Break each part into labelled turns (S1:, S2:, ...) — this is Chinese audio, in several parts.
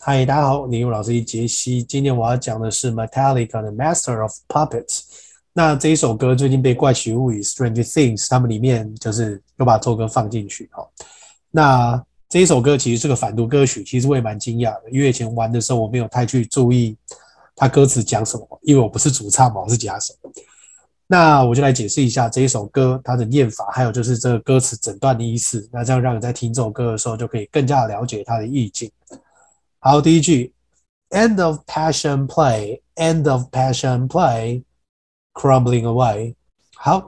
S1: 嗨，大家好，我是，老师杰西。今天我要讲的是 Metallica 的 Master of Puppets。那这一首歌最近被怪奇物语 Strange Things 他们里面就是又把这首歌放进去。哈，那这一首歌其实是个反毒歌曲，其实我也蛮惊讶的，因为以前玩的时候我没有太去注意它歌词讲什么，因为我不是主唱嘛，我是吉他手。那我就来解释一下这一首歌它的念法，还有就是这个歌词整段的意思。那这样让你在听这首歌的时候就可以更加了解它的意境。好，第一句，End of passion play，End of passion play，crumbling away。好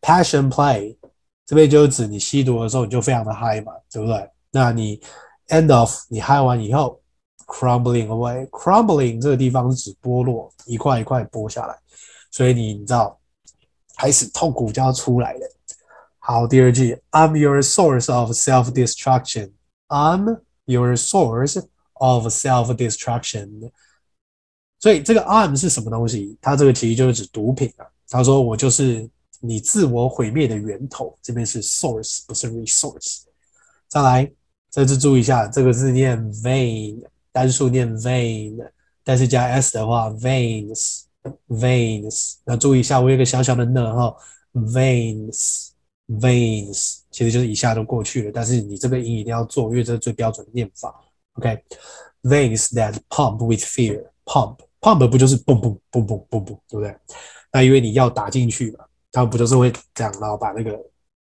S1: ，passion play 这边就是指你吸毒的时候你就非常的嗨嘛，对不对？那你 end of 你嗨完以后，crumbling away，crumbling 这个地方是指剥落，一块一块剥下来，所以你你知道开始痛苦就要出来了。好，第二句，I'm your source of self-destruction，I'm your source。of self-destruction，所以这个 I'm 是什么东西？它这个其实就是指毒品啊。他说我就是你自我毁灭的源头。这边是 source，不是 resource。再来，这次注意一下，这个字念 vein，单数念 vein，但是加 s 的话 veins Veins，。那注意一下，我有个小小的呢哈，veins，veins，其实就是一下都过去了，但是你这个音一定要做，因为这是最标准的念法。OK，veins、that pump with fear，pump，pump 不就是嘣嘣嘣嘣嘣嘣，对不对？那因为你要打进去嘛，他们不就是会这样，然后把那个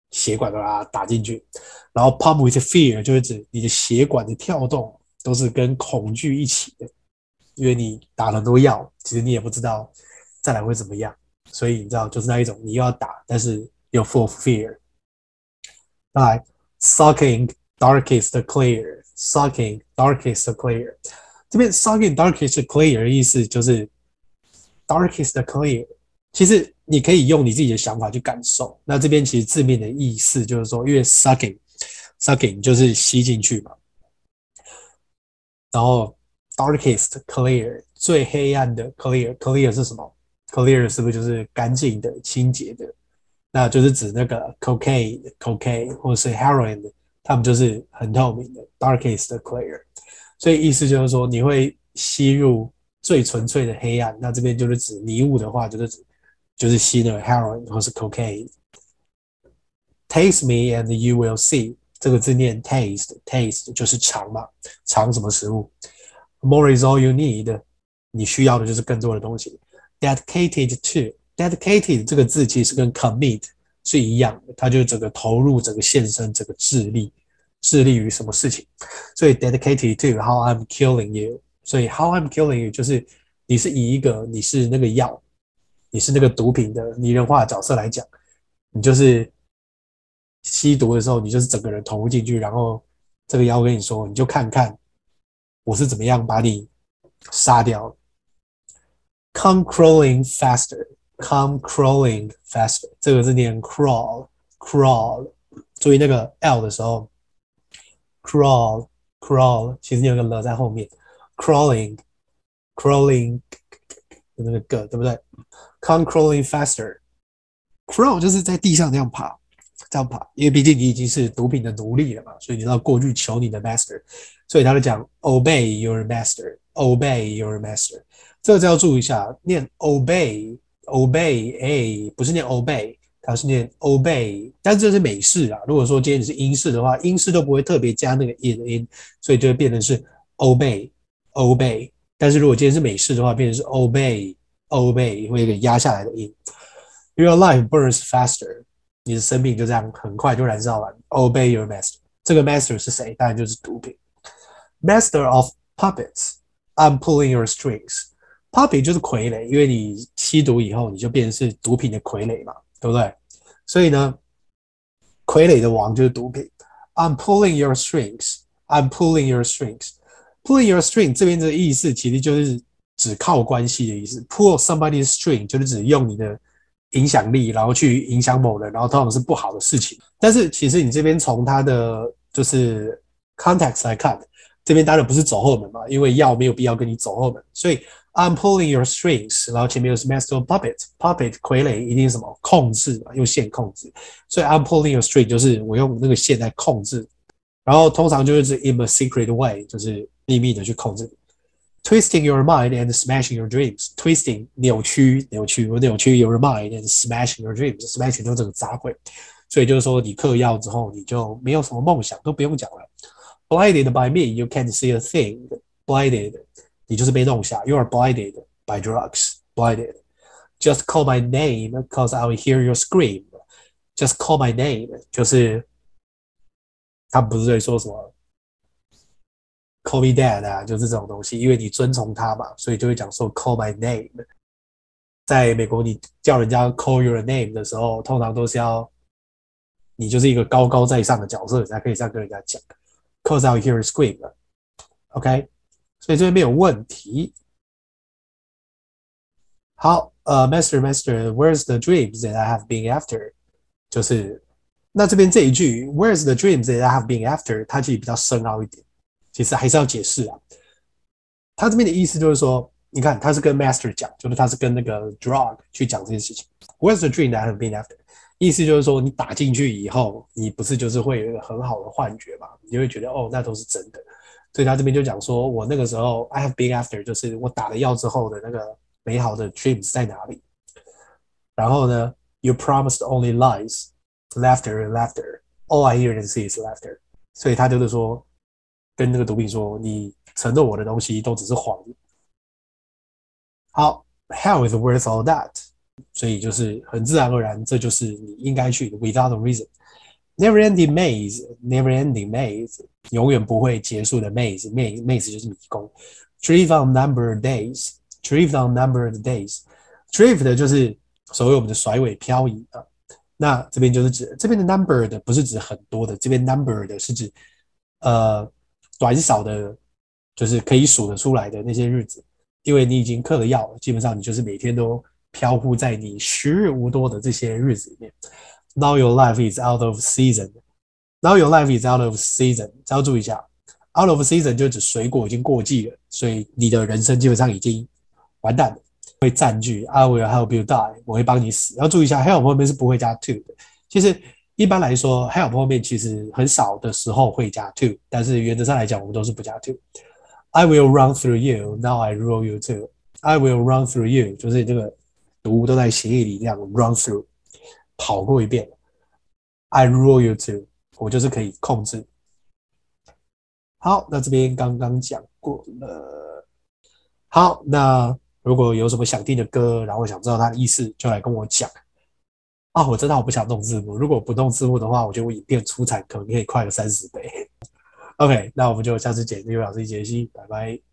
S1: 血管都啊打进去，然后 pump with fear 就是指你的血管的跳动都是跟恐惧一起的，因为你打了很多药，其实你也不知道再来会怎么样，所以你知道就是那一种你又要打，但是又 full of fear。来，sucking darkest clear。Sucking darkest clear，这边 sucking darkest clear 意思就是 darkest clear。其实你可以用你自己的想法去感受。那这边其实字面的意思就是说，因为 sucking sucking 就是吸进去嘛。然后 darkest clear 最黑暗的 clear clear 是什么？clear 是不是就是干净的、清洁的？那就是指那个 cocaine cocaine 或是 heroin 的。他们就是很透明的，darkest clear，所以意思就是说你会吸入最纯粹的黑暗。那这边就是指迷雾的话，就是指就是吸的 heroin 或是 cocaine。Taste me and you will see，这个字念 taste，taste 就是尝嘛，尝什么食物。More is all you need，你需要的就是更多的东西。Dedicated to，dedicated 这个字其实跟 commit。是一样的，它就整个投入、整个献身、整个致力，致力于什么事情？所以 dedicated to how I'm killing you。所以 how I'm killing you 就是你是以一个你是那个药，你是那个毒品的拟人化的角色来讲，你就是吸毒的时候，你就是整个人投入进去，然后这个药跟你说，你就看看我是怎么样把你杀掉。Come crawling faster。Come crawling faster，这个是念 crawl，crawl，注意那个 l 的时候，crawl，crawl，其实你有个 l 在后面，crawling，crawling，的那个个对不对？Come crawling faster，crawl 就是在地上这样爬，这样吧，因为毕竟你已经是毒品的奴隶了嘛，所以你要过去求你的 master，所以他就讲 obey your master，obey your master，这个就要注意一下，念 obey。obey a 不是念 obey，它是念 obey，但是这是美式啊。如果说今天你是英式的话，英式都不会特别加那个 in in，所以就会变成是 obey obey。但是如果今天是美式的话，变成是 obey obey，会有一个压下来的音。Your life burns faster，你的生命就这样很快就燃烧完。Obey your master，这个 master 是谁？当然就是毒品。Master of puppets，I'm pulling your strings。Puppet 就是傀儡，因为你吸毒以后，你就变成是毒品的傀儡嘛，对不对？所以呢，傀儡的王就是毒品。I'm pulling your strings. I'm pulling your strings. Pulling your string 这边的意思其实就是指靠关系的意思。Pull somebody's string 就是指用你的影响力，然后去影响某人，然后通常是不好的事情。但是其实你这边从他的就是 context 来看，这边当然不是走后门嘛，因为要没有必要跟你走后门，所以 I'm pulling your strings，然后前面有 master puppet，puppet 傀儡一定是什么控制嘛，用线控制，所以 I'm pulling your string 就是我用那个线来控制，然后通常就是 in a secret way，就是秘密的去控制。，twisting your mind and smashing your dreams，twisting 扭曲扭曲我扭曲 your mind and smashing your dreams，smashing 就是这个砸毁，所以就是说你嗑药之后你就没有什么梦想，都不用讲了。Blinded by me, you can't see a thing. Blinded，你就是被弄瞎。You are blinded by drugs. Blinded. Just call my name, cause I will hear your scream. Just call my name，就是他不是在说什么 Call me dad 啊，就是这种东西。因为你遵从他嘛，所以就会讲说 call my name。在美国，你叫人家 call your name 的时候，通常都是要你就是一个高高在上的角色，才可以这样跟人家讲。Cause out here scream，OK，所以这边没有问题。好，呃，Master，Master，Where's the dreams that I have been after？就是那这边这一句，Where's the dreams that I have been after？它其实比较深奥一点，其实还是要解释啊。他这边的意思就是说，你看他是跟 Master 讲，就是他是跟那个 Drug 去讲这件事情。Where's the dream that I have been after？意思就是说，你打进去以后，你不是就是会有一个很好的幻觉嘛？你就会觉得哦，那都是真的。所以他这边就讲说，我那个时候 I have been after，就是我打了药之后的那个美好的 dreams 在哪里？然后呢，You promised only lies, laughter, laughter. All I hear and see is laughter。所以他就是说，跟那个毒品说，你承诺我的东西都只是谎言。好，Hell is worth all that。所以就是很自然而然，这就是你应该去的。Without a reason, never-ending maze, never-ending maze，永远不会结束的 maze, maze, maze 就是迷宫。Drift on numbered days, drift on numbered days, drift 就是所谓我们的甩尾漂移啊。那这边就是指这边的 numbered 不是指很多的，这边 numbered 是指呃短少的，就是可以数得出来的那些日子。因为你已经嗑了药，基本上你就是每天都。飘忽在你时日无多的这些日子里面。Now your life is out of season. Now your life is out of season. 只要注意一下，out of season 就指水果已经过季了，所以你的人生基本上已经完蛋了，会占据。I will help you die. 我会帮你死。要注意一下，help 后面是不会加 to 的。其实一般来说，help 后面其实很少的时候会加 to，但是原则上来讲，我们都是不加 to。I will run through you. Now I rule you too. I will run through you，就是这个。毒都在协议里，这样 run through 跑过一遍。I rule you too，我就是可以控制。好，那这边刚刚讲过了。好，那如果有什么想听的歌，然后想知道它的意思，就来跟我讲。啊，我知道我不想动字幕，如果不动字幕的话，我觉得我影片出产可能可以快个三十倍。OK，那我们就下次见，这位老师杰西，拜拜。